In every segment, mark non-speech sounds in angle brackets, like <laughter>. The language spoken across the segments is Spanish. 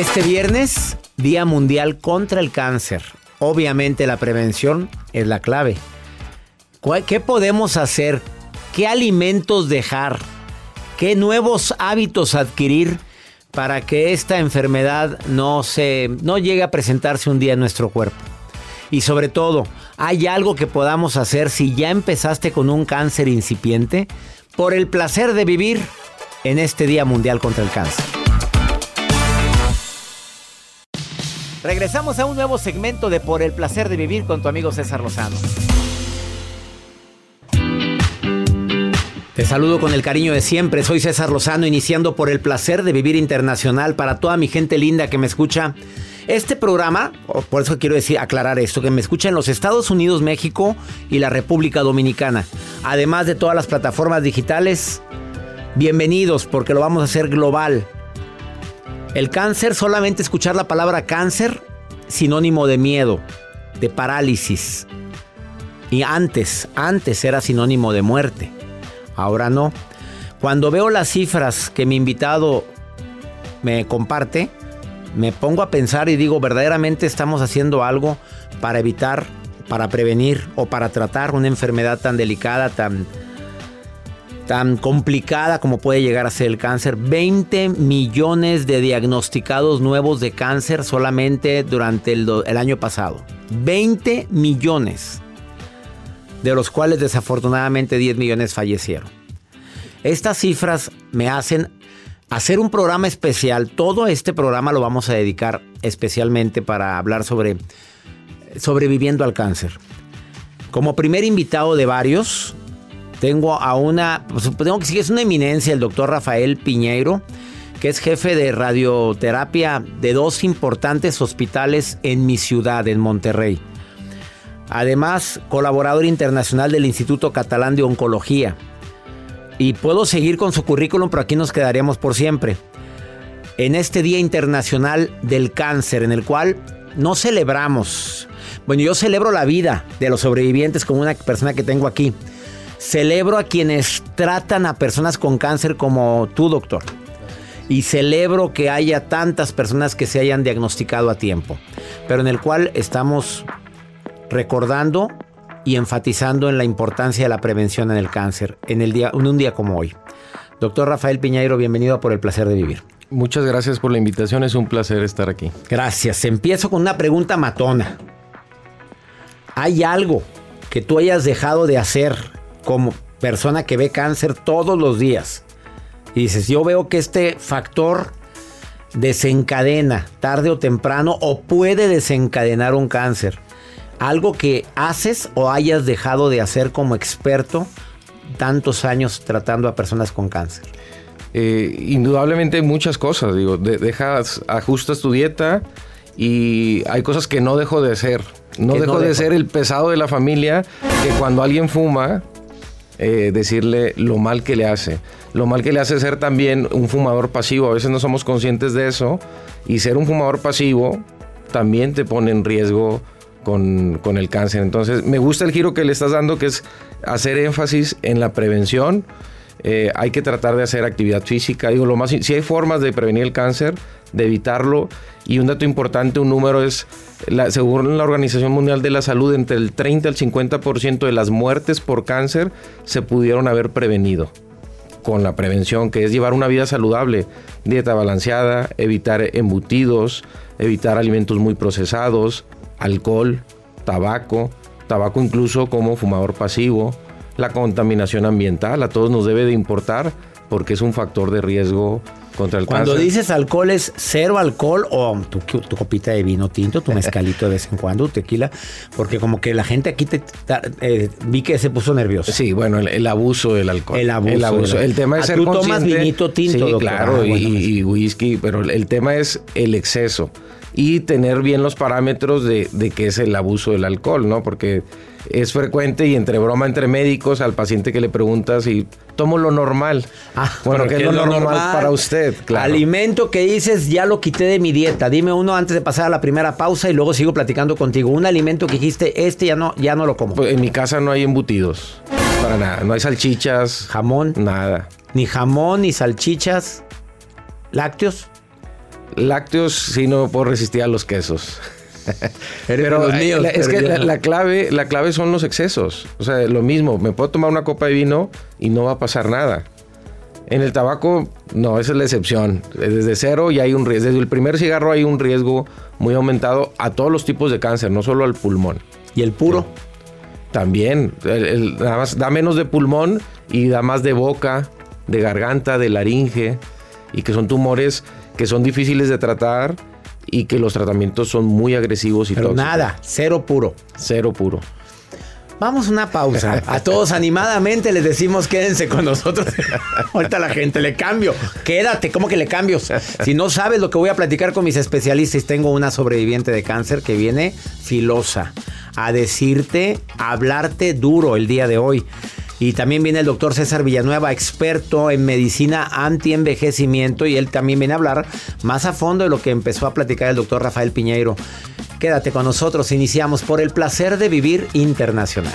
Este viernes, Día Mundial contra el Cáncer. Obviamente la prevención es la clave. ¿Qué podemos hacer? ¿Qué alimentos dejar? ¿Qué nuevos hábitos adquirir para que esta enfermedad no, se, no llegue a presentarse un día en nuestro cuerpo? Y sobre todo, ¿hay algo que podamos hacer si ya empezaste con un cáncer incipiente? Por el placer de vivir en este Día Mundial contra el Cáncer. Regresamos a un nuevo segmento de Por el placer de vivir con tu amigo César Lozano. Te saludo con el cariño de siempre. Soy César Lozano, iniciando por el placer de vivir internacional para toda mi gente linda que me escucha. Este programa, por eso quiero decir, aclarar esto, que me escucha en los Estados Unidos, México y la República Dominicana. Además de todas las plataformas digitales, bienvenidos porque lo vamos a hacer global. El cáncer, solamente escuchar la palabra cáncer, sinónimo de miedo, de parálisis. Y antes, antes era sinónimo de muerte. Ahora no. Cuando veo las cifras que mi invitado me comparte, me pongo a pensar y digo, verdaderamente estamos haciendo algo para evitar, para prevenir o para tratar una enfermedad tan delicada, tan tan complicada como puede llegar a ser el cáncer. 20 millones de diagnosticados nuevos de cáncer solamente durante el, año pasado. 20 millones. De los cuales desafortunadamente 10 millones fallecieron. Estas cifras me hacen hacer un programa especial. Todo este programa lo vamos a dedicar especialmente para hablar sobre sobreviviendo al cáncer. Como primer invitado de varios, tengo a una, pues, tengo que que es una eminencia, el doctor Rafael Piñeiro, que es jefe de radioterapia de dos importantes hospitales en mi ciudad, en Monterrey. Además, colaborador internacional del Instituto Catalán de Oncología. Y puedo seguir con su currículum, pero aquí nos quedaríamos por siempre. En este Día Internacional del Cáncer, en el cual no celebramos. Bueno, yo celebro la vida de los sobrevivientes como una persona que tengo aquí. Celebro a quienes tratan a personas con cáncer como tú, doctor. Y celebro que haya tantas personas que se hayan diagnosticado a tiempo. Pero en el cual estamos recordando y enfatizando en la importancia de la prevención en el cáncer en, el día, en un día como hoy. Doctor Rafael Piñeiro, bienvenido Por el Placer de Vivir. Muchas gracias por la invitación, es un placer estar aquí. Gracias. Empiezo con una pregunta matona. ¿Hay algo que tú hayas dejado de hacer como persona que ve cáncer todos los días y dices, yo veo que este factor desencadena tarde o temprano o puede desencadenar un cáncer. Algo que haces o hayas dejado de hacer como experto tantos años tratando a personas con cáncer. Eh, indudablemente muchas cosas, digo, dejas, ajustas tu dieta y hay cosas que no dejo de hacer. No dejo de ser el pesado de la familia que cuando alguien fuma eh, decirle lo mal que le hace. Lo mal que le hace ser también un fumador pasivo. A veces no somos conscientes de eso. Y ser un fumador pasivo también te pone en riesgo con, con, el cáncer. Entonces, me gusta el giro que le estás dando, que es hacer énfasis en la prevención. Eh, hay que tratar de hacer actividad física. Digo, lo más, si hay formas de prevenir el cáncer, de evitarlo. Y un dato importante, un número es, según la Organización Mundial de la Salud, entre el 30 al 50% de las muertes por cáncer se pudieron haber prevenido con la prevención, que es llevar una vida saludable, dieta balanceada, evitar embutidos, evitar alimentos muy procesados, alcohol, tabaco, tabaco incluso como fumador pasivo, la contaminación ambiental, a todos nos debe de importar porque es un factor de riesgo contra el Cuando dices alcohol es cero alcohol o tu, copita de vino tinto, tu <laughs> mezcalito de vez en cuando, tequila, porque como que la gente aquí te, eh, vi que se puso nervioso. Sí, bueno, el, abuso del alcohol. El abuso. El, tema es ser tú tomas vinito tinto, sí, claro, ah, y, whisky, pero el tema es el exceso y tener bien los parámetros de, de qué es el abuso del alcohol, ¿no? Porque es frecuente y entre broma entre médicos al paciente que le preguntas y tomo lo normal. Ah, bueno, ¿qué es lo, normal, para usted? Alimento que dices, ya lo quité de mi dieta. Dime uno antes de pasar a la primera pausa y luego sigo platicando contigo. Un alimento que dijiste, este ya no, ya no lo como. Pues en mi casa no hay embutidos. Para nada. No hay salchichas. Jamón. Nada. Ni jamón, ni salchichas. ¿Lácteos? Lácteos sí no puedo resistir a los quesos. pero los míos, es que la, clave, la clave son los excesos. O sea, lo mismo, me puedo tomar una copa de vino y no va a pasar nada. En el tabaco, no, esa es la excepción. Desde cero y hay un riesgo. Desde el primer cigarro hay un riesgo muy aumentado a todos los tipos de cáncer, no solo al pulmón. ¿Y el puro? También. da menos de pulmón y da más de boca, de garganta, de laringe. Y que son tumores que son difíciles de tratar y que los tratamientos son muy agresivos y Pero nada, cero puro. Cero puro. Vamos a una pausa. A todos animadamente les decimos quédense con nosotros. <laughs> Ahorita la gente le cambio. Quédate, ¿cómo que le cambio? Si no sabes lo que voy a platicar con mis especialistas, tengo una sobreviviente de cáncer que viene filosa a decirte, a hablarte duro el día de hoy. Y también viene el doctor César Villanueva, experto en medicina anti-envejecimiento, y él también viene a hablar más a fondo de lo que empezó a platicar el doctor Rafael Piñeiro. Quédate con nosotros, iniciamos por el placer de vivir internacional.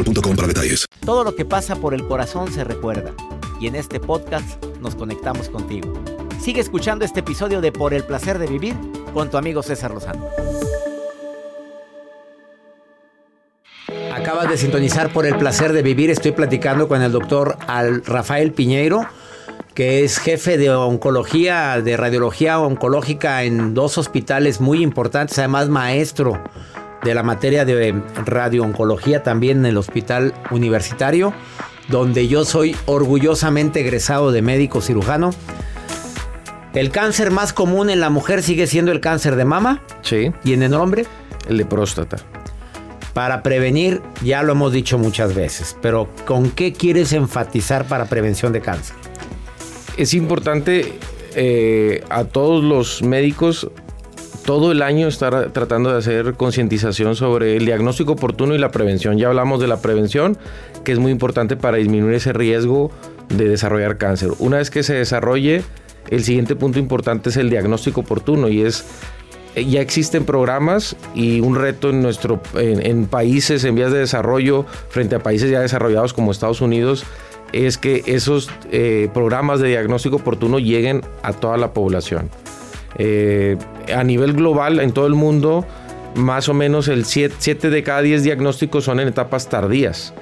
para detalles. Todo lo que pasa por el corazón se recuerda. Y en este podcast nos conectamos contigo. Sigue escuchando este episodio de Por el placer de vivir con tu amigo César Lozano. Acabas de sintonizar por el placer de vivir. Estoy platicando con el doctor Al Rafael Piñeiro, que es jefe de oncología, de radiología oncológica en dos hospitales muy importantes, además maestro de la materia de radiooncología también en el hospital universitario, donde yo soy orgullosamente egresado de médico cirujano. El cáncer más común en la mujer sigue siendo el cáncer de mama. Sí. ¿Y en el hombre? El de próstata. Para prevenir, ya lo hemos dicho muchas veces, pero ¿con qué quieres enfatizar para prevención de cáncer? Es importante eh, a todos los médicos todo el año estar tratando de hacer concientización sobre el diagnóstico oportuno y la prevención. Ya hablamos de la prevención, que es muy importante para disminuir ese riesgo de desarrollar cáncer. Una vez que se desarrolle, el siguiente punto importante es el diagnóstico oportuno y es eh, ya existen programas y un reto en, nuestro, en, países en vías de desarrollo frente a países ya desarrollados como Estados Unidos es que esos eh, programas de diagnóstico oportuno lleguen a toda la población. Eh, a nivel global, en todo el mundo, más o menos el 7 de cada 10 diagnósticos son en etapas tardías.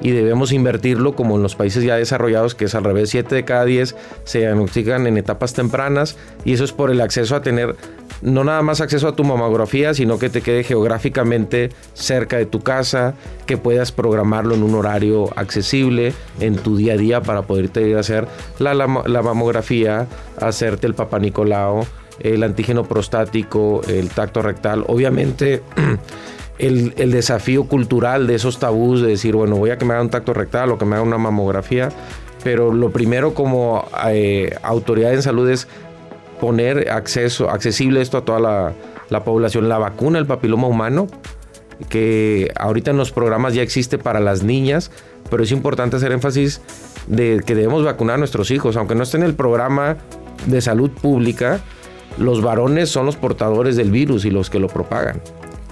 Y debemos invertirlo como en los países ya desarrollados, que es al revés, 7 de cada 10 se diagnostican en etapas tempranas y eso es por el acceso a tener no nada más acceso a tu mamografía, sino que te quede geográficamente cerca de tu casa, que puedas programarlo en un horario accesible en tu día a día para poderte ir a hacer la, la, mamografía, hacerte el papá Nicolau, el antígeno prostático, el tacto rectal. Obviamente <clears throat> el, desafío cultural de esos tabús de decir, bueno, voy a que me haga un tacto rectal o que me haga una mamografía, pero lo primero como eh, autoridad en salud es poner acceso, accesible esto a toda la, la población. La vacuna, el papiloma humano, que ahorita en los programas ya existe para las niñas, pero es importante hacer énfasis de que debemos vacunar a nuestros hijos, aunque no esté en el programa de salud pública, los varones son los portadores del virus y los que lo propagan.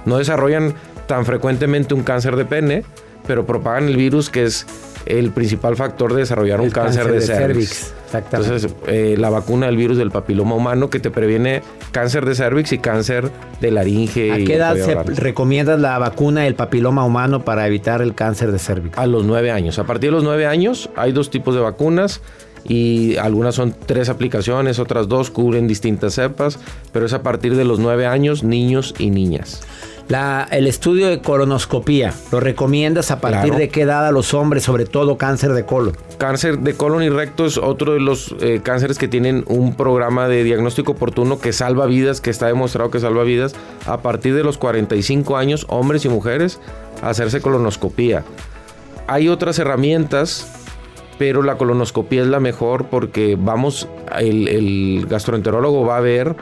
No desarrollan tan frecuentemente un cáncer de pene, pero propagan el virus que es el principal factor de desarrollar un cáncer, de, cervix. Entonces, eh, la vacuna del virus del papiloma humano que te previene cáncer de cervix y cáncer de laringe. ¿A qué edad se recomienda la vacuna del papiloma humano para evitar el cáncer de cervix? A los nueve años. A partir de los nueve años hay dos tipos de vacunas y algunas son tres aplicaciones, otras dos cubren distintas cepas, pero es a partir de los nueve años, niños y niñas. La, el estudio de colonoscopía, ¿lo recomiendas a partir de qué edad a los hombres, sobre todo cáncer de colon? Cáncer de colon y recto es otro de los eh, cánceres que tienen un programa de diagnóstico oportuno que salva vidas, que está demostrado que salva vidas. A partir de los 45 años, hombres y mujeres, hacerse colonoscopía. Hay otras herramientas pero la colonoscopía es la mejor porque vamos, el, el gastroenterólogo va a ver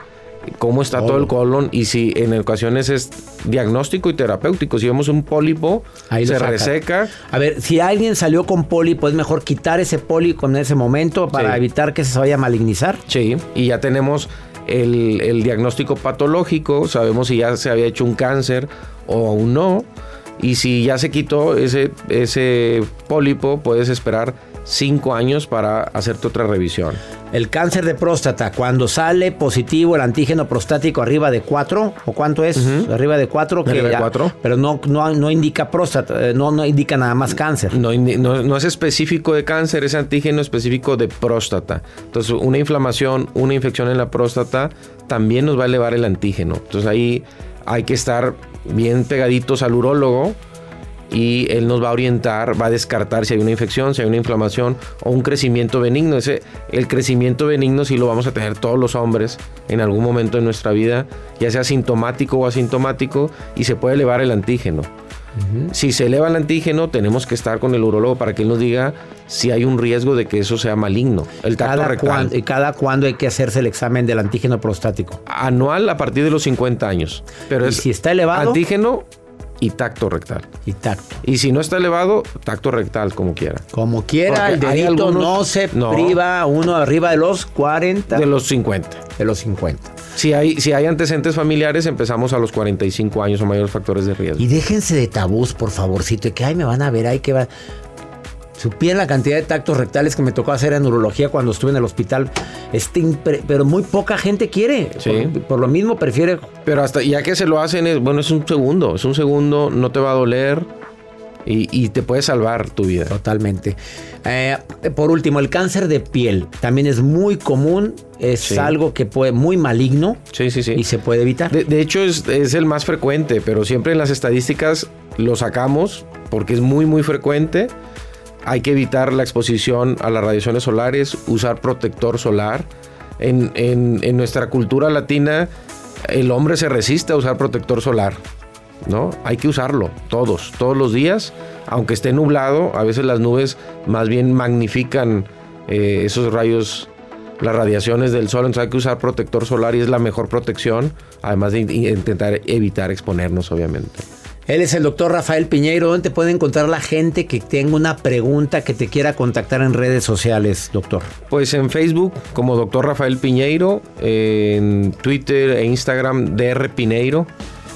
cómo está todo. el colon y si en ocasiones es diagnóstico y terapéutico. Si vemos un pólipo, se reseca. A ver, si alguien salió con pólipo, es mejor quitar ese pólipo en ese momento para evitar que se vaya a malignizar. Sí, y ya tenemos el, el, diagnóstico patológico, sabemos si ya se había hecho un cáncer o aún no. Y si ya se quitó ese, ese pólipo, puedes esperar cinco años para hacerte otra revisión. El cáncer de próstata, cuando sale positivo el antígeno prostático arriba de 4, ¿o cuánto es? Arriba de 4, que pero no, no, indica próstata, eh, no, no indica nada más cáncer. No, no, es específico de cáncer, es antígeno específico de próstata. Entonces, una inflamación, una infección en la próstata también nos va a elevar el antígeno. Entonces, ahí hay que estar bien pegaditos al urólogo y él nos va a orientar, va a descartar si hay una infección, si hay una inflamación o un crecimiento benigno. Ese, el crecimiento benigno sí lo vamos a tener todos los hombres en algún momento de nuestra vida, ya sea sintomático o asintomático, y se puede elevar el antígeno. Si se eleva el antígeno, tenemos que estar con el urólogo para que él nos diga si hay un riesgo de que eso sea maligno. El cada, cuándo, cada cuándo hay que hacerse el examen del antígeno prostático? Anual a partir de los 50 años. Pero es si está elevado? Antígeno y tacto rectal. Y tacto. Y si no está elevado, tacto rectal, como quiera. Como quiera, el dedito no se priva uno arriba de los 40. De los 50. De los 50. Si hay, si hay antecedentes familiares, empezamos a los 45 años o mayores factores de riesgo. Y déjense de tabús, por favorcito, y que ay, me van a ver, ay, que va. Supieran la cantidad de tactos rectales que me tocó hacer en neurología cuando estuve en el hospital. Este pero muy poca gente quiere. Sí. Por, lo mismo prefiere. Pero hasta ya que se lo hacen, es, bueno, es un segundo. Es un segundo, no te va a doler. Y, te puede salvar tu vida. Totalmente. Eh, por último, el cáncer de piel también es muy común, es algo que puede muy maligno sí, sí, sí. y se puede evitar. De, hecho, es, es, el más frecuente, pero siempre en las estadísticas lo sacamos porque es muy, muy frecuente. Hay que evitar la exposición a las radiaciones solares, usar protector solar. En, nuestra cultura latina, el hombre se resiste a usar protector solar. ¿no? Hay que usarlo todos, todos los días, aunque esté nublado, a veces las nubes más bien magnifican eh, esos rayos, las radiaciones del sol, entonces hay que usar protector solar y es la mejor protección, además de intentar evitar exponernos, obviamente. Él es el doctor Rafael Piñeiro. ¿Dónde te puede encontrar la gente que tenga una pregunta que te quiera contactar en redes sociales, doctor? Pues en Facebook como doctor Rafael Piñeiro, en Twitter e Instagram DR Piñeiro.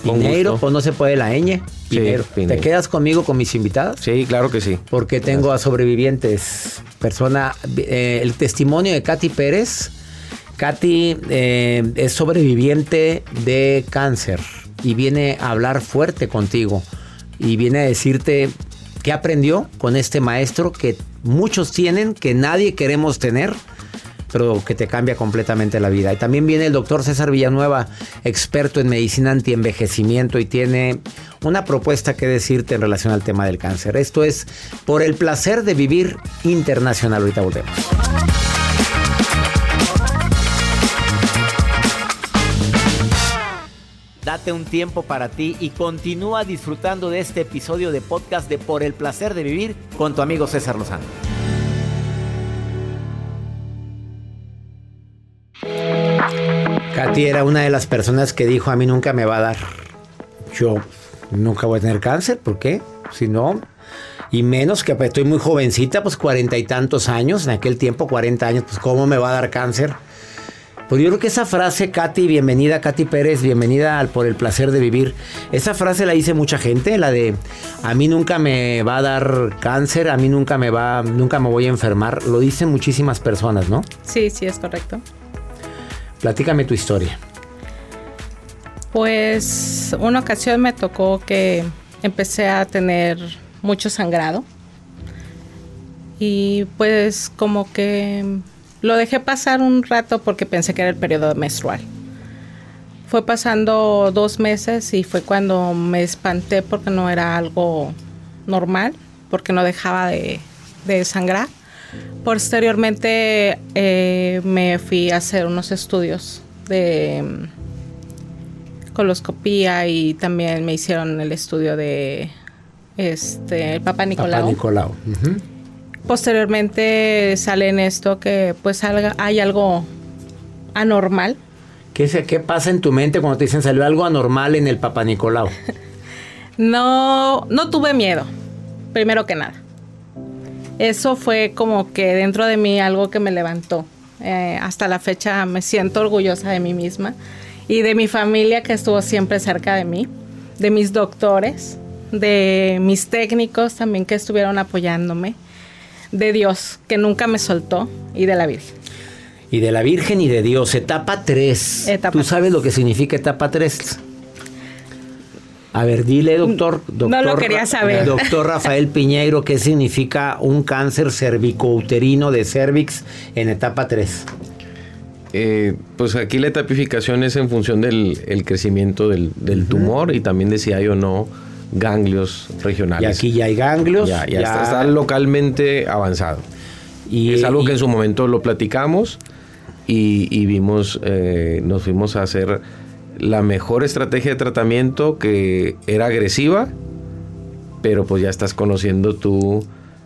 Piñeiro, pues no se puede la ñ. Piñeiro. ¿Te quedas conmigo con mis invitadas? Sí, claro que sí. Porque tengo a sobrevivientes. Persona, eh, el testimonio de Katy Pérez. Katy eh, es sobreviviente de cáncer y viene a hablar fuerte contigo y viene a decirte qué aprendió con este maestro que muchos tienen, que nadie queremos tener, pero que te cambia completamente la vida. Y también viene el doctor César Villanueva, experto en medicina antienvejecimiento y tiene una propuesta que decirte en relación al tema del cáncer. Esto es por el placer de vivir internacional. Ahorita volvemos. Date un tiempo para ti y continúa disfrutando de este episodio de podcast de Por el placer de vivir con tu amigo César Lozano. Katy era una de las personas que dijo a mí nunca me va a dar. Yo nunca voy a tener cáncer, ¿por qué? Si no, y menos que estoy muy jovencita, pues cuarenta y tantos años, en aquel tiempo cuarenta años, pues cómo me va a dar cáncer. Pues yo creo que esa frase, Katy, bienvenida, Katy Pérez, bienvenida al Por el Placer de Vivir. Esa frase la dice mucha gente, la de a mí nunca me va a dar cáncer, a mí nunca me va, nunca me voy a enfermar. Lo dicen muchísimas personas, ¿no? Sí, sí, es correcto. Platícame tu historia. Pues una ocasión me tocó que empecé a tener mucho sangrado. Y pues como que lo dejé pasar un rato porque pensé que era el periodo menstrual. Fue pasando dos meses y fue cuando me espanté porque no era algo normal, porque no dejaba de, sangrar. Posteriormente eh, me fui a hacer unos estudios de mm, coloscopía y también me hicieron el estudio de este el Papa Nicolau. Papa Nicolau. Posteriormente sale en esto que pues hay algo anormal. ¿Qué, ¿Qué pasa en tu mente cuando te dicen salió algo anormal en el Papa Nicolau? <laughs> no, no tuve miedo, primero que nada. Eso fue como que dentro de mí algo que me levantó. Eh, hasta la fecha me siento orgullosa de mí misma y de mi familia que estuvo siempre cerca de mí, de mis doctores, de mis técnicos también que estuvieron apoyándome de Dios, que nunca me soltó, y de la Virgen. Y de la Virgen y de Dios, etapa 3. ¿Tú sabes lo que significa etapa 3? A ver, dile, doctor, doctor. No lo quería saber. Doctor Rafael Piñeiro, ¿qué significa un cáncer cervicouterino de cervix en etapa 3? Eh, pues aquí la etapificación es en función del crecimiento del, tumor y también de si hay o no ganglios regionales. Y aquí ya hay ganglios. Ya, ya, Está, localmente avanzado. Y es algo que en su momento lo platicamos y, vimos, eh, nos fuimos a hacer la mejor estrategia de tratamiento que era agresiva, pero pues ya estás conociendo tú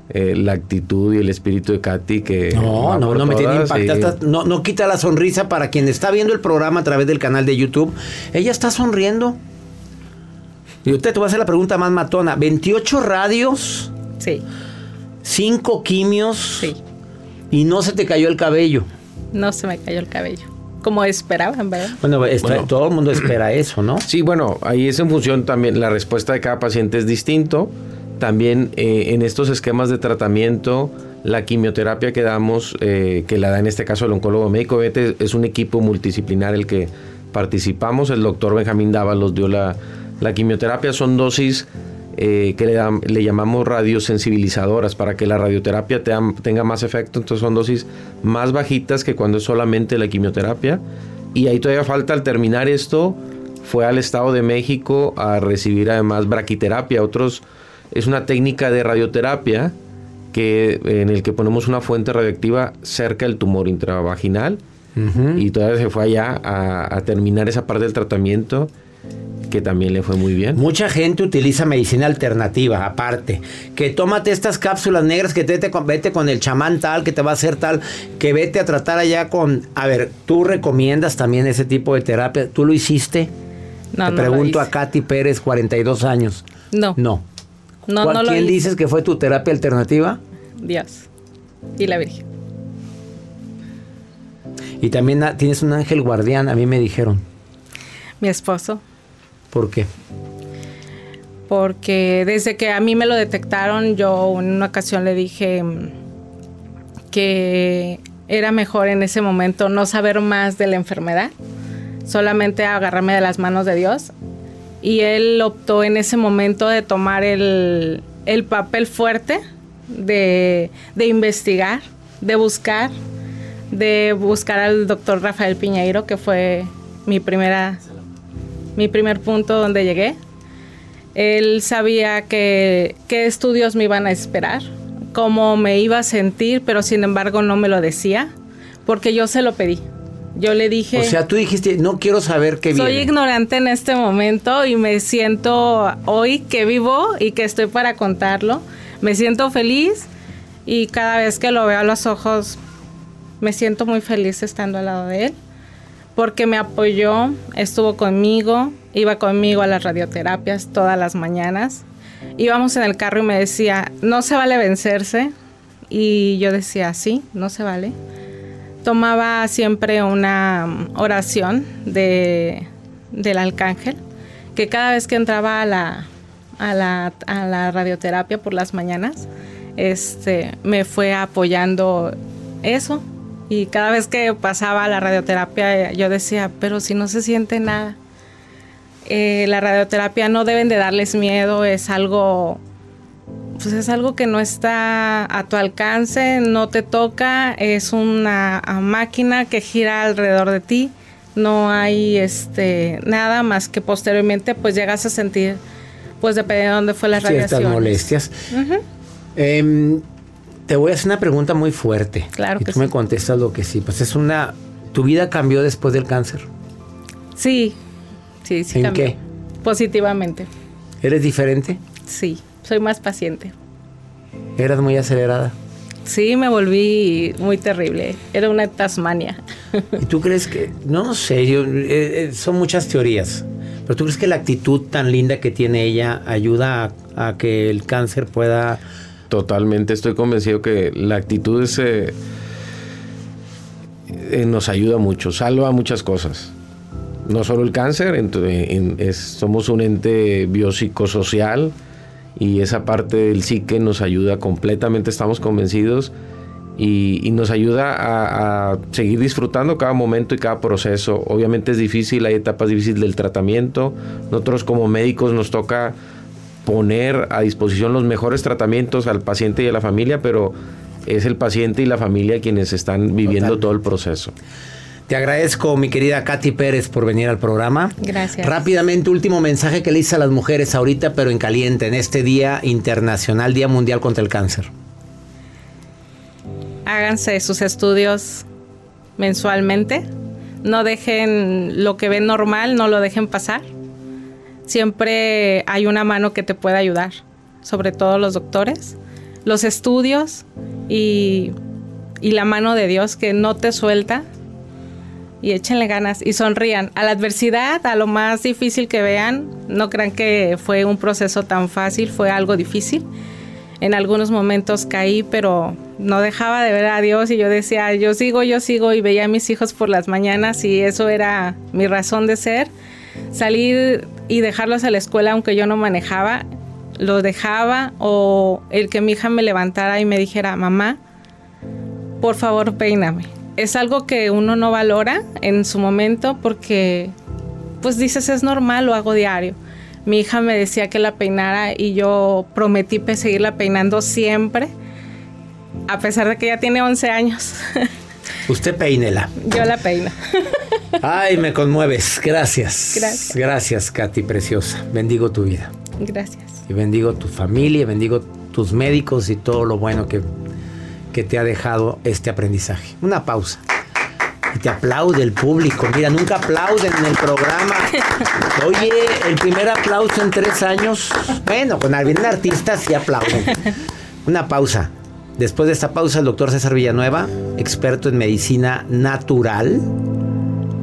eh, la actitud y el espíritu de Katy que... No, no, no me tiene impacto. No, no quita la sonrisa para quien está viendo el programa a través del canal de YouTube. Ella está sonriendo. Y usted te va a hacer la pregunta más matona. ¿28 radios? Sí. ¿5 quimios? Sí. ¿Y no se te cayó el cabello? No se me cayó el cabello. Como esperaban, ¿verdad? Bueno, todo el mundo espera eso, ¿no? Sí, bueno, ahí es en función también, la respuesta de cada paciente es distinto. También eh, en estos esquemas de tratamiento, la quimioterapia que damos, eh, que la da en este caso el oncólogo médico, es un equipo multidisciplinar el que participamos. El doctor Benjamín Dávalos dio la la quimioterapia son dosis eh, que le, le, llamamos radiosensibilizadoras para que la radioterapia tenga más efecto. Entonces son dosis más bajitas que cuando es solamente la quimioterapia. Y ahí todavía falta al terminar esto, fue al Estado de México a recibir además braquiterapia. Otros, es una técnica de radioterapia que, en el que ponemos una fuente radioactiva cerca del tumor intravaginal. Y todavía se fue allá a, a terminar esa parte del tratamiento que también le fue muy bien. Mucha gente utiliza medicina alternativa, aparte. Que tómate estas cápsulas negras, que te, vete con el chamán tal, que te va a hacer tal, que vete a tratar allá con... A ver, ¿tú recomiendas también ese tipo de terapia? ¿Tú lo hiciste? No, te pregunto a Katy Pérez, 42 años. No. No. No, ¿Cuál- no ¿Quién hice. dices que fue tu terapia alternativa? Dios y la Virgen. Y también ah, tienes un ángel guardián, a mí me dijeron. Mi esposo. ¿Por qué? porque desde que a mí me lo detectaron, yo en una ocasión le dije mm, que era mejor en ese momento no saber más de la enfermedad, solamente agarrarme de las manos de Dios. Y él optó en ese momento de tomar el, el papel fuerte de, de investigar, de buscar, de buscar al doctor Rafael Piñeiro, que fue mi primera mi primer punto donde llegué. Él sabía que qué estudios me iban a esperar, cómo me iba a sentir, pero sin embargo no me lo decía, porque yo se lo pedí. Yo le dije, O sea, tú dijiste, no quiero saber qué soy viene. ignorante en este momento y me siento hoy que vivo y que estoy para contarlo. Me siento feliz y cada vez que lo veo a los ojos me siento muy feliz estando al lado de él porque me apoyó, estuvo conmigo, iba conmigo a las radioterapias todas las mañanas. Íbamos en el carro y me decía, no se vale vencerse. Y yo decía, sí, no se vale. Tomaba siempre una mm, oración de, del arcángel, que cada vez que entraba a la, a la, a la radioterapia por las mañanas, este, me fue apoyando eso. Y cada vez que pasaba la radioterapia, yo decía, pero si no se siente nada. Eh, la radioterapia no deben de darles miedo, es algo, pues es algo que no está a tu alcance, no te toca, es una máquina que gira alrededor de ti, no hay este nada más que posteriormente pues llegas a sentir, pues dependiendo de dónde fue la Ciertas radiación. molestias. Em, te voy a hacer una pregunta muy fuerte. Claro y que tú me contestas lo que sí. Pues es una... ¿Tu vida cambió después del cáncer? Sí, sí, sí. ¿En cambió. qué? Positivamente, ¿Eres diferente? sí, soy más paciente. ¿Eras muy acelerada? Sí, me volví muy terrible. Era una tasmania. <laughs> ¿Y tú crees que, no sé, yo, eh, eh, son muchas teorías, pero tú crees que la actitud tan linda que tiene ella ayuda a, a que el cáncer pueda... Totalmente, estoy convencido que la actitud eh, nos ayuda mucho, salva muchas cosas. No solo el cáncer, somos un ente biopsicosocial y esa parte del psique nos ayuda completamente, estamos convencidos, y, nos ayuda a seguir disfrutando cada momento y cada proceso. Obviamente es difícil, hay etapas difíciles del tratamiento. Nosotros como médicos nos toca poner a disposición los mejores tratamientos al paciente y a la familia, pero es el paciente y la familia quienes están viviendo Totalmente. todo el proceso. Te agradezco, mi querida Katy Pérez, por venir al programa. Gracias. Rápidamente, último mensaje que le hice a las mujeres ahorita, pero en caliente, en este Día Internacional, Día Mundial contra el Cáncer. Háganse sus estudios mensualmente. No dejen lo que ven normal, no lo dejen pasar. Siempre hay una mano que te puede ayudar, sobre todo los doctores, los estudios y, y la mano de Dios que no te suelta. Y échenle ganas y sonrían. A la adversidad, a lo más difícil que vean, no crean que fue un proceso tan fácil, fue algo difícil. En algunos momentos caí, pero no dejaba de ver a Dios y yo decía, yo sigo, yo sigo y veía a mis hijos por las mañanas y eso era mi razón de ser. Salir y dejarlos a la escuela aunque yo no manejaba, los dejaba o el que mi hija me levantara y me dijera, mamá, por favor peíname. Es algo que uno no valora en su momento porque pues dices es normal, lo hago diario. Mi hija me decía que la peinara y yo prometí seguirla peinando siempre, a pesar de que ya tiene 11 años. <laughs> Usted peínela. yo la peino. Ay, me conmueves. Gracias. Gracias. Gracias, Katy, preciosa. Bendigo tu vida. Gracias. Y bendigo tu familia, bendigo tus médicos y todo lo bueno que, que te ha dejado este aprendizaje. Una pausa. Y te aplaude el público. Mira, nunca aplauden en el programa. <laughs> Oye, el primer aplauso en tres años. Bueno, con algún artista sí aplauden. Una pausa. Después de esta pausa, el doctor César Villanueva, experto en medicina natural,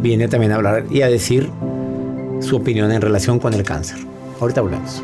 viene también a hablar y a decir su opinión en relación con el cáncer. Ahorita volvemos.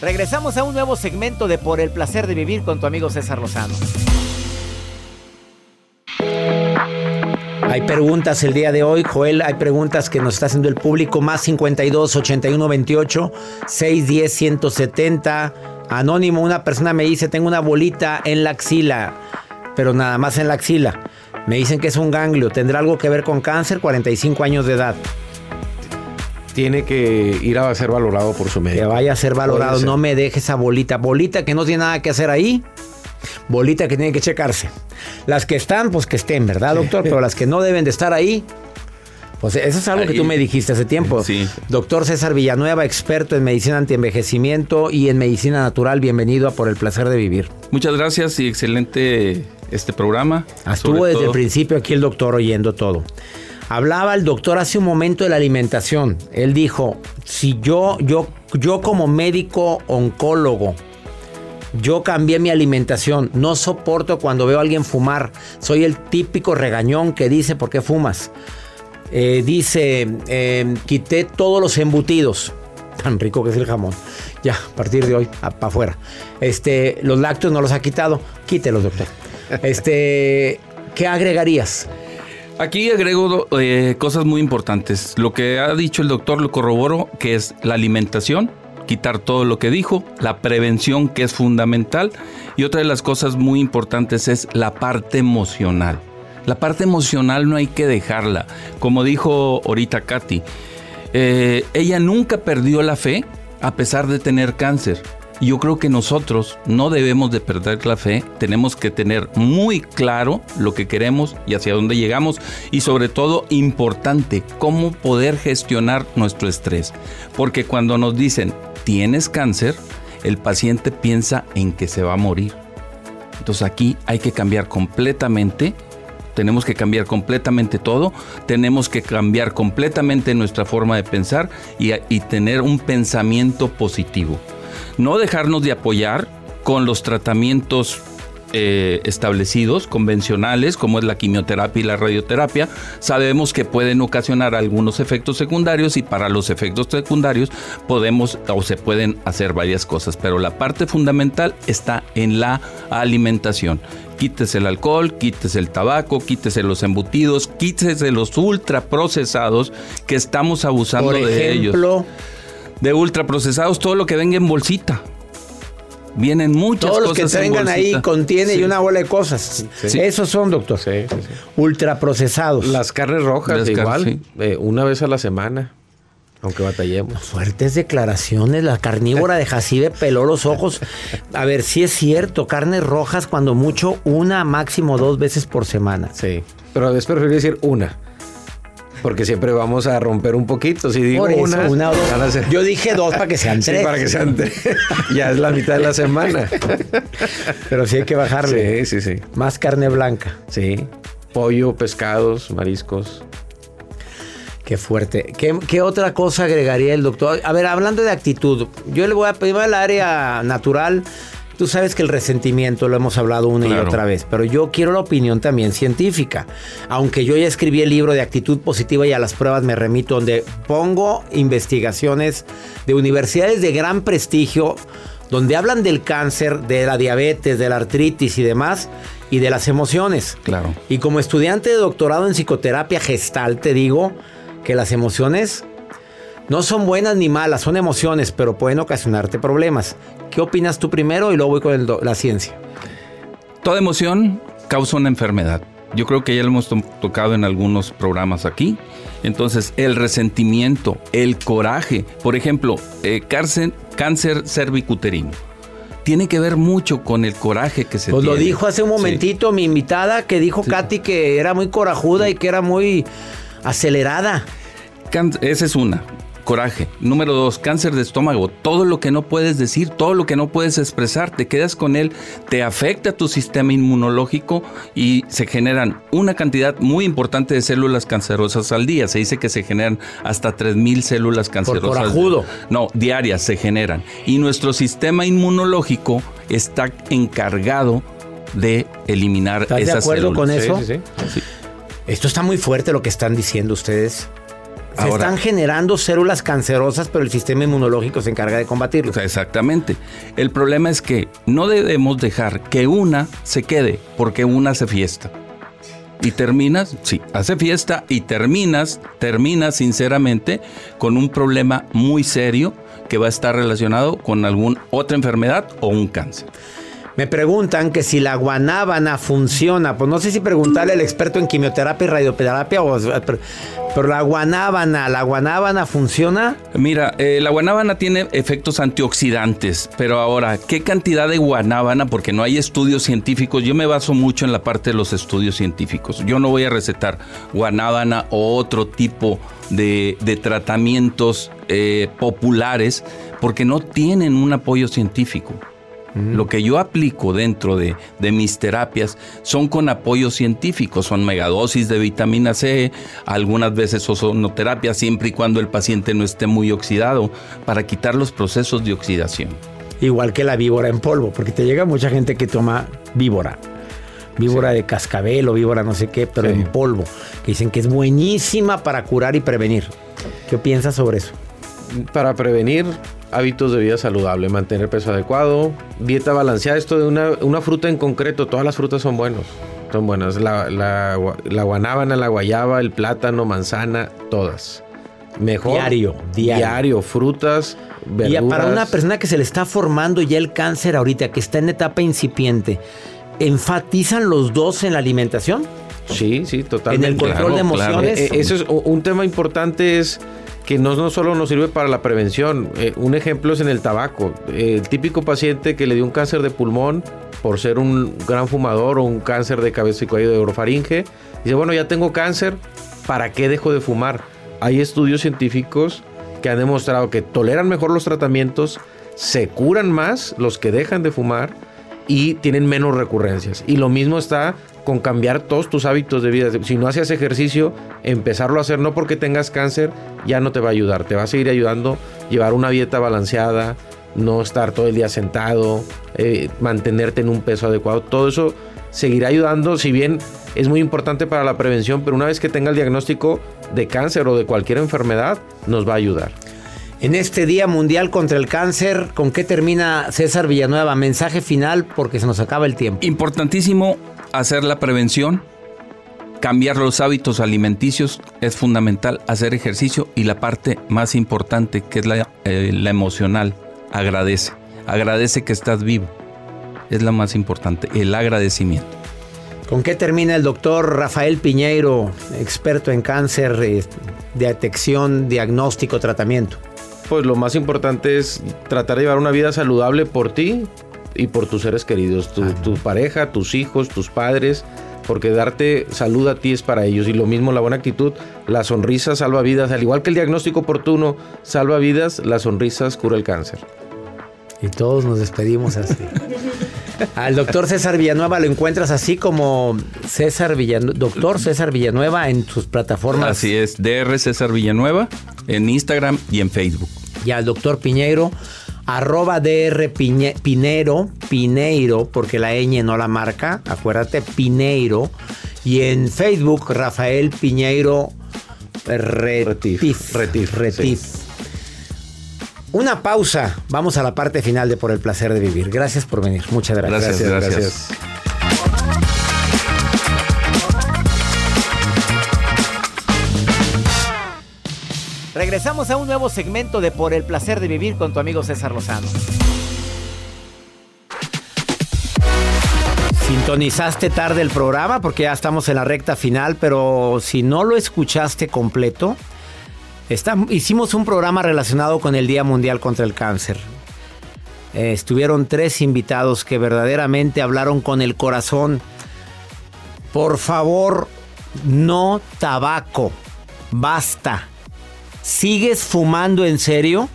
Regresamos a un nuevo segmento de Por el placer de vivir con tu amigo César Lozano. Hay preguntas el día de hoy, Joel. Hay preguntas que nos está haciendo el público. Más 52 81 28 610 170. Anónimo, una persona me dice: Tengo una bolita en la axila, pero nada más en la axila. Me dicen que es un ganglio. ¿Tendrá algo que ver con cáncer? 45 años de edad. Tiene que ir a ser valorado por su Que médico. vaya a ser valorado. Ser. No me deje esa bolita. Bolita que no tiene nada que hacer ahí. Bolita que tiene que checarse. Las que están, pues que estén, ¿verdad, doctor? Pero las que no deben de estar ahí. Pues eso es algo que tú me dijiste hace tiempo. Sí. Doctor César Villanueva, experto en medicina antienvejecimiento y en medicina natural. Bienvenido a Por el Placer de Vivir. Muchas gracias y excelente este programa. Estuvo desde el principio aquí el doctor oyendo todo. Hablaba el doctor hace un momento de la alimentación. Él dijo, si yo, yo, yo como médico oncólogo, yo cambié mi alimentación. No soporto cuando veo a alguien fumar. Soy el típico regañón que dice, ¿por qué fumas? Eh, dice, eh, quité todos los embutidos. <laughs> Tan rico que es el jamón. Ya, a partir de hoy, para afuera. Este, los lácteos no los ha quitado. Quítelos, doctor. <laughs> Este, ¿qué agregarías? Aquí agrego eh, cosas muy importantes. Lo que ha dicho el doctor lo corroboro, que es la alimentación, quitar todo lo que dijo, la prevención que es fundamental y otra de las cosas muy importantes es la parte emocional. La parte emocional no hay que dejarla. Como dijo ahorita Katy, eh, ella nunca perdió la fe a pesar de tener cáncer. Yo creo que nosotros no debemos de perder la fe, tenemos que tener muy claro lo que queremos y hacia dónde llegamos y sobre todo importante, cómo poder gestionar nuestro estrés. Porque cuando nos dicen tienes cáncer, el paciente piensa en que se va a morir. Entonces aquí hay que cambiar completamente. Tenemos que cambiar completamente todo. Tenemos que cambiar completamente nuestra forma de pensar y, y tener un pensamiento positivo. No dejarnos de apoyar con los tratamientos eh, establecidos, convencionales, como es la quimioterapia y la radioterapia, sabemos que pueden ocasionar algunos efectos secundarios y para los efectos secundarios podemos o se pueden hacer varias cosas, pero la parte fundamental está en la alimentación. Quítese el alcohol, quítese el tabaco, quítese los embutidos, quítese los ultraprocesados que estamos abusando Por de ellos ejemplo, de ultraprocesados, todo lo que venga en bolsita. Vienen muchas todos los que cosas en tengan ahí contiene y Sí. una bola de cosas. Sí. Esos son, doctor. Sí, sí, sí. Ultraprocesados. Las carnes rojas Las car- igual, sí. eh, una vez a la semana, aunque batallemos. Fuertes declaraciones, la carnívora de Jacibe peló los ojos. A ver, si es cierto, carnes rojas cuando mucho, una, máximo dos veces por semana. Sí, pero es preferible decir una. Porque siempre vamos a romper un poquito. Si digo eso, una, una o dos. van a ser- Yo dije dos para que sean Sí, tres. para que sean tres. <laughs> ya es la mitad de la semana. <laughs> Pero sí hay que bajarle. Sí, sí, sí. Más carne blanca. Sí. Pollo, pescados, mariscos. Qué fuerte. ¿Qué, qué otra cosa agregaría el doctor? A ver, hablando de actitud, yo le voy a pedir al área natural. Tú sabes que el resentimiento lo hemos hablado una y otra vez, pero yo quiero la opinión también científica. Aunque yo ya escribí el libro de actitud positiva y a las pruebas me remito, donde pongo investigaciones de universidades de gran prestigio, donde hablan del cáncer, de la diabetes, de la artritis y demás, y de las emociones. Claro. Y como estudiante de doctorado en psicoterapia gestal, te digo que las emociones No son buenas ni malas, son emociones, pero pueden ocasionarte problemas. ¿Qué opinas tú primero y luego voy con el la ciencia? Toda emoción causa una enfermedad. Yo creo que ya lo hemos to- tocado en algunos programas aquí. Entonces, el resentimiento, el coraje, por ejemplo, eh, cáncer, cáncer cervicuterino, tiene que ver mucho con el coraje que se Pues lo dijo hace un Sí. momentito mi invitada que dijo Katy que era muy corajuda y que era muy acelerada. Can- Esa es una. Coraje. Número dos, cáncer de estómago. Todo lo que no puedes decir, todo lo que no puedes expresar, te quedas con él, te afecta tu sistema inmunológico y se generan una cantidad muy importante de células cancerosas al día. Se dice que se generan hasta 3.000 células cancerosas. corajudo. No, diarias se generan. Y nuestro sistema inmunológico está encargado de eliminar ¿Estás de esas acuerdo con eso? Sí, sí, sí. Esto está muy fuerte lo que están diciendo ustedes. Se Ahora- están generando células cancerosas, pero el sistema inmunológico se encarga de combatirlo. Exactamente. El problema es que no debemos dejar que una se quede porque una hace fiesta. Y terminas, sí, hace fiesta y terminas, terminas sinceramente con un problema muy serio que va a estar relacionado con alguna otra enfermedad o un cáncer. Me preguntan que si la guanábana funciona. Pues no sé si preguntarle al experto en quimioterapia y radioterapia, o, pero, la guanábana, ¿la guanábana funciona? Mira, eh, la guanábana tiene efectos antioxidantes, pero ahora, ¿qué cantidad de guanábana? Porque no hay estudios científicos. Yo me baso mucho en la parte de los estudios científicos. Yo no voy a recetar guanábana o otro tipo de, de tratamientos eh, populares porque no tienen un apoyo científico. Lo que yo aplico dentro de, de mis terapias son con apoyo científico, son megadosis de vitamina C, algunas veces ozonoterapia, siempre y cuando el paciente no esté muy oxidado, para quitar los procesos de oxidación. Igual que la víbora en polvo, porque te llega mucha gente que toma víbora. Víbora de cascabel o víbora no sé qué, pero Sí. en polvo. Que dicen que es buenísima para curar y prevenir. ¿Qué piensas sobre eso? Para prevenir hábitos de vida saludable, mantener peso adecuado, dieta balanceada, esto de una, una fruta en concreto, todas las frutas son buenos, son buenas, la, la, la guanábana, la guayaba, el plátano, manzana, todas. Mejor. Diario, diario. frutas, Y verduras. para una persona que se le está formando ya el cáncer ahorita, que está en etapa incipiente, ¿enfatizan los dos en la alimentación? Sí, sí, totalmente. En el control Claro, de emociones. Eh, eh, eso es un tema importante es que no, no solo nos sirve para la prevención. Eh, un ejemplo es en el tabaco. Eh, el típico paciente que le dio un cáncer de pulmón por ser un gran fumador o un cáncer de cabeza y cuello de orofaringe, dice, bueno, ya tengo cáncer, ¿para qué dejo de fumar? Hay estudios científicos que han demostrado que toleran mejor los tratamientos, se curan más los que dejan de fumar y tienen menos recurrencias. Y lo mismo está con cambiar todos tus hábitos de vida. Si no hacías ejercicio, empezarlo a hacer no porque tengas cáncer, ya no te va a ayudar. Te va a seguir ayudando llevar una dieta balanceada, no estar todo el día sentado, eh, mantenerte en un peso adecuado. Todo eso seguirá ayudando, si bien es muy importante para la prevención, pero una vez que tenga el diagnóstico de cáncer o de cualquier enfermedad, nos va a ayudar. En este Día Mundial contra el Cáncer, ¿con qué termina César Villanueva? Mensaje final porque se nos acaba el tiempo. Importantísimo hacer la prevención, cambiar los hábitos alimenticios, es fundamental hacer ejercicio y la parte más importante que es la, eh, la emocional, agradece, agradece que estás vivo, es la más importante, el agradecimiento. ¿Con qué termina el doctor Rafael Piñeiro, experto en cáncer, eh, detección, diagnóstico, tratamiento? Pues lo más importante es tratar de llevar una vida saludable por ti y por tus seres queridos, tu, tu pareja, tus hijos, tus padres, porque darte salud a ti es para ellos. Y lo mismo la buena actitud, la sonrisa salva vidas, al igual que el diagnóstico oportuno salva vidas, las sonrisas cura el cáncer. Y todos nos despedimos así. <laughs> Al doctor César Villanueva lo encuentras así como César Villanueva, doctor César Villanueva en sus plataformas. Así es, DR César Villanueva en Instagram y en Facebook. Y al doctor Piñeiro, arroba DR Piñe- Pineiro, Pineiro, porque la ñ no la marca, acuérdate, Pineiro. Y en Facebook, Rafael Piñeiro Retif. Retif, Retif, Retif. Una pausa. Vamos a la parte final de Por el placer de vivir. Gracias por venir. Muchas gracias. Gracias, gracias. Regresamos a un nuevo segmento de Por el placer de vivir con tu amigo César Lozano. Sintonizaste tarde el programa porque ya estamos en la recta final, pero si no lo escuchaste completo, hicimos un programa relacionado con el Día Mundial contra el Cáncer. Eh, estuvieron tres invitados que verdaderamente hablaron con el corazón. Por favor, no tabaco. Basta. ¿Sigues fumando en serio?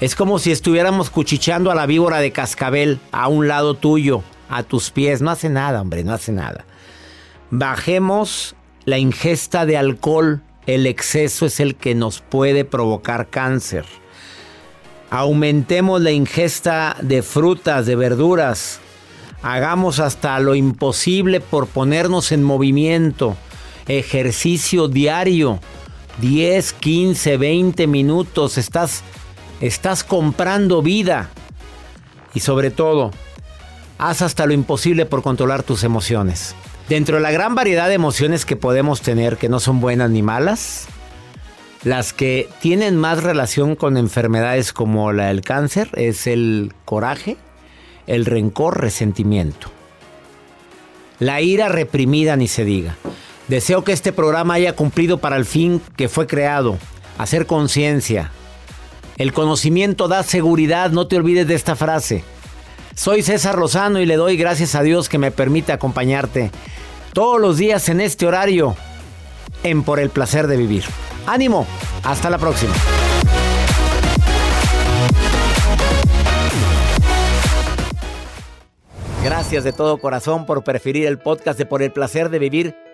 Es como si estuviéramos cuchicheando a la víbora de cascabel a un lado tuyo, a tus pies. No hace nada, hombre, no hace nada. Bajemos la ingesta de alcohol. El exceso es el que nos puede provocar cáncer. Aumentemos la ingesta de frutas, de verduras. Hagamos hasta lo imposible por ponernos en movimiento. Ejercicio diario. 10, 15, 20 minutos. Estás, estás comprando vida. Y sobre todo, haz hasta lo imposible por controlar tus emociones. Dentro de la gran variedad de emociones que podemos tener, que no son buenas ni malas, las que tienen más relación con enfermedades como la del cáncer es el coraje, el rencor, resentimiento. La ira reprimida ni se diga. Deseo que este programa haya cumplido para el fin que fue creado, hacer conciencia. El conocimiento da seguridad, no te olvides de esta frase. Soy César Lozano y le doy gracias a Dios que me permite acompañarte todos los días en este horario en Por el Placer de Vivir. Ánimo, hasta la próxima. Gracias de todo corazón por preferir el podcast de Por el Placer de Vivir